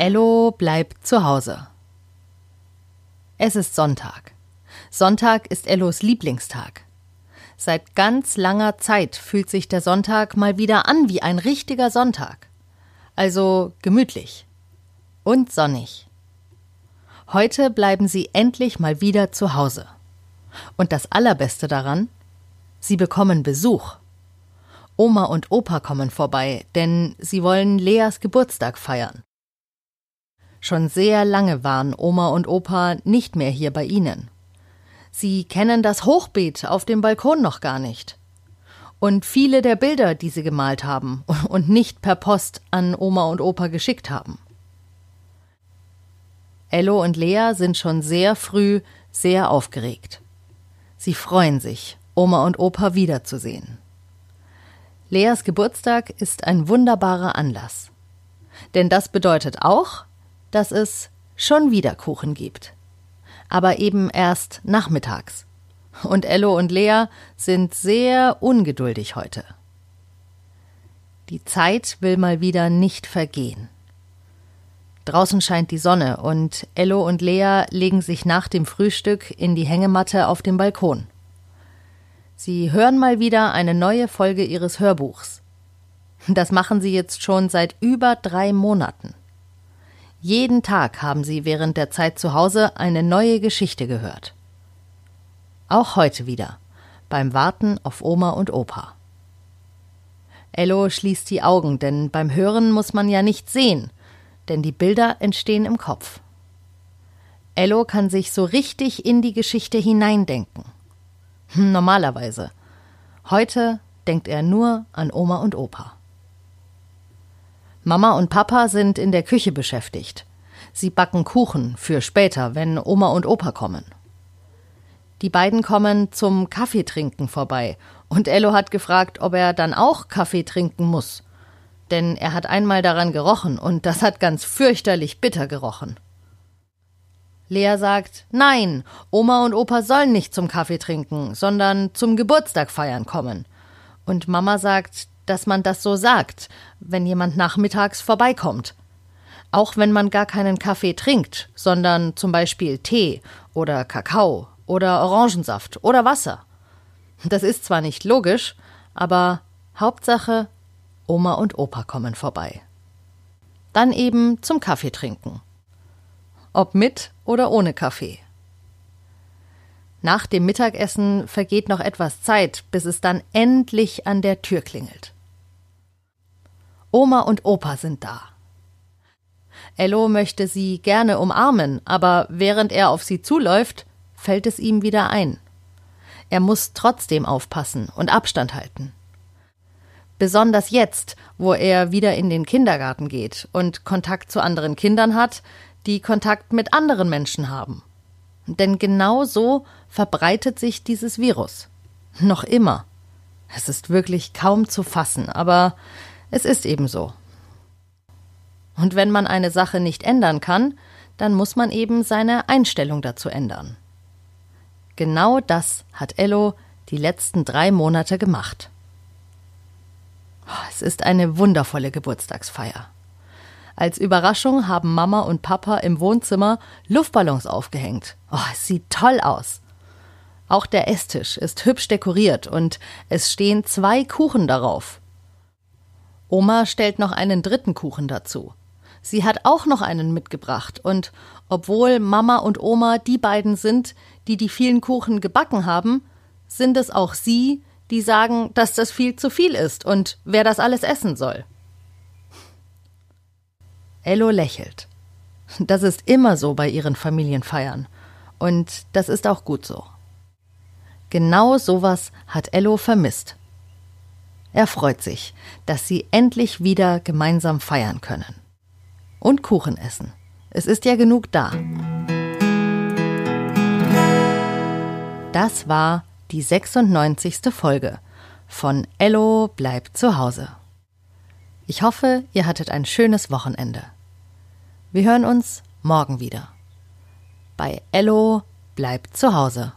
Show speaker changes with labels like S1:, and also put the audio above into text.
S1: Ello bleibt zu Hause. Es ist Sonntag. Sonntag ist Ellos Lieblingstag. Seit ganz langer Zeit fühlt sich der Sonntag mal wieder an wie ein richtiger Sonntag. Also gemütlich und sonnig. Heute bleiben sie endlich mal wieder zu Hause. Und das Allerbeste daran, sie bekommen Besuch. Oma und Opa kommen vorbei, denn sie wollen Leas Geburtstag feiern. Schon sehr lange waren Oma und Opa nicht mehr hier bei ihnen. Sie kennen das Hochbeet auf dem Balkon noch gar nicht. Und viele der Bilder, die sie gemalt haben und nicht per Post an Oma und Opa geschickt haben. Ello und Lea sind schon sehr früh sehr aufgeregt. Sie freuen sich, Oma und Opa wiederzusehen. Leas Geburtstag ist ein wunderbarer Anlass. Denn das bedeutet auch, dass es schon wieder Kuchen gibt. Aber eben erst nachmittags. Und Ello und Lea sind sehr ungeduldig heute. Die Zeit will mal wieder nicht vergehen. Draußen scheint die Sonne und Ello und Lea legen sich nach dem Frühstück in die Hängematte auf dem Balkon. Sie hören mal wieder eine neue Folge ihres Hörbuchs. Das machen sie jetzt schon seit über drei Monaten. Jeden Tag haben sie während der Zeit zu Hause eine neue Geschichte gehört. Auch heute wieder, beim Warten auf Oma und Opa. Ello schließt die Augen, denn beim Hören muss man ja nicht sehen, denn die Bilder entstehen im Kopf. Ello kann sich so richtig in die Geschichte hineindenken. Hm, normalerweise. Heute denkt er nur an Oma und Opa. Mama und Papa sind in der Küche beschäftigt. Sie backen Kuchen für später, wenn Oma und Opa kommen. Die beiden kommen zum Kaffeetrinken vorbei und Ello hat gefragt, ob er dann auch Kaffee trinken muss. Denn er hat einmal daran gerochen und das hat ganz fürchterlich bitter gerochen. Lea sagt, nein, Oma und Opa sollen nicht zum Kaffee trinken, sondern zum Geburtstag feiern kommen. Und Mama sagt, dass man das so sagt, wenn jemand nachmittags vorbeikommt. Auch wenn man gar keinen Kaffee trinkt, sondern zum Beispiel Tee oder Kakao oder Orangensaft oder Wasser. Das ist zwar nicht logisch, aber Hauptsache, Oma und Opa kommen vorbei. Dann eben zum Kaffee trinken. Ob mit oder ohne Kaffee. Nach dem Mittagessen vergeht noch etwas Zeit, bis es dann endlich an der Tür klingelt. Oma und Opa sind da. Ello möchte sie gerne umarmen, aber während er auf sie zuläuft, fällt es ihm wieder ein. Er muss trotzdem aufpassen und Abstand halten. Besonders jetzt, wo er wieder in den Kindergarten geht und Kontakt zu anderen Kindern hat, die Kontakt mit anderen Menschen haben. Denn genau so verbreitet sich dieses Virus. Noch immer. Es ist wirklich kaum zu fassen, aber es ist eben so. Und wenn man eine Sache nicht ändern kann, dann muss man eben seine Einstellung dazu ändern. Genau das hat Ello die letzten drei Monate gemacht. Es ist eine wundervolle Geburtstagsfeier. Als Überraschung haben Mama und Papa im Wohnzimmer Luftballons aufgehängt. Oh, es sieht toll aus. Auch der Esstisch ist hübsch dekoriert und es stehen zwei Kuchen darauf. Oma stellt noch einen dritten Kuchen dazu. Sie hat auch noch einen mitgebracht und obwohl Mama und Oma die beiden sind, die die vielen Kuchen gebacken haben, sind es auch sie, die sagen, dass das viel zu viel ist und wer das alles essen soll. Ello lächelt. Das ist immer so bei ihren Familienfeiern. Und das ist auch gut so. Genau sowas hat Ello vermisst. Er freut sich, dass sie endlich wieder gemeinsam feiern können. Und Kuchen essen. Es ist ja genug da. Das war die 96. Folge von Ello bleibt zu Hause. Ich hoffe, ihr hattet ein schönes Wochenende. Wir hören uns morgen wieder. Bei Ello bleibt zu Hause.